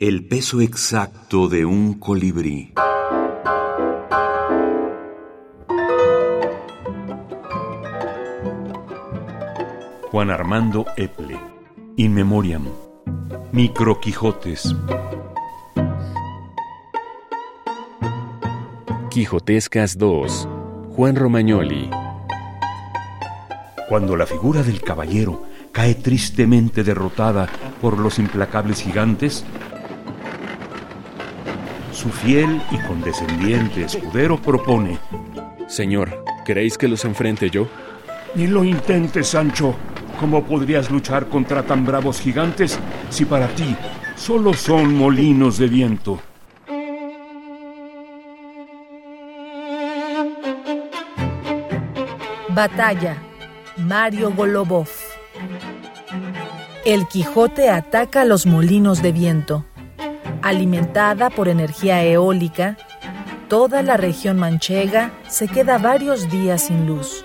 El peso exacto de un colibrí. Juan Armando Eple. In Memoriam. Micro Quijotes. Quijotescas 2. Juan Romagnoli. Cuando la figura del caballero cae tristemente derrotada por los implacables gigantes, su fiel y condescendiente escudero propone, Señor, ¿queréis que los enfrente yo? Ni lo intentes, Sancho. ¿Cómo podrías luchar contra tan bravos gigantes si para ti solo son molinos de viento? Batalla. Mario Golobov. El Quijote ataca los molinos de viento. Alimentada por energía eólica, toda la región manchega se queda varios días sin luz.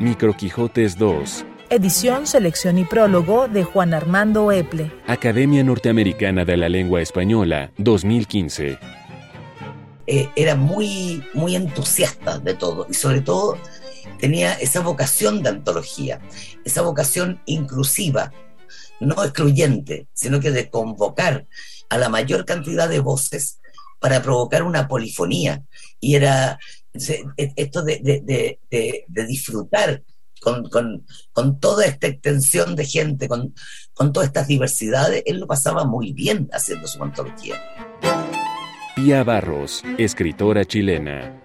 Micro Quijotes 2. Edición, selección y prólogo de Juan Armando Eple. Academia Norteamericana de la Lengua Española, 2015. Eh, era muy, muy entusiasta de todo y sobre todo tenía esa vocación de antología, esa vocación inclusiva, no excluyente, sino que de convocar a la mayor cantidad de voces para provocar una polifonía. Y era esto de, de, de, de disfrutar con, con, con, toda esta extensión de gente, con, con todas estas diversidades, él lo pasaba muy bien haciendo su antología. Pía Barros, escritora chilena.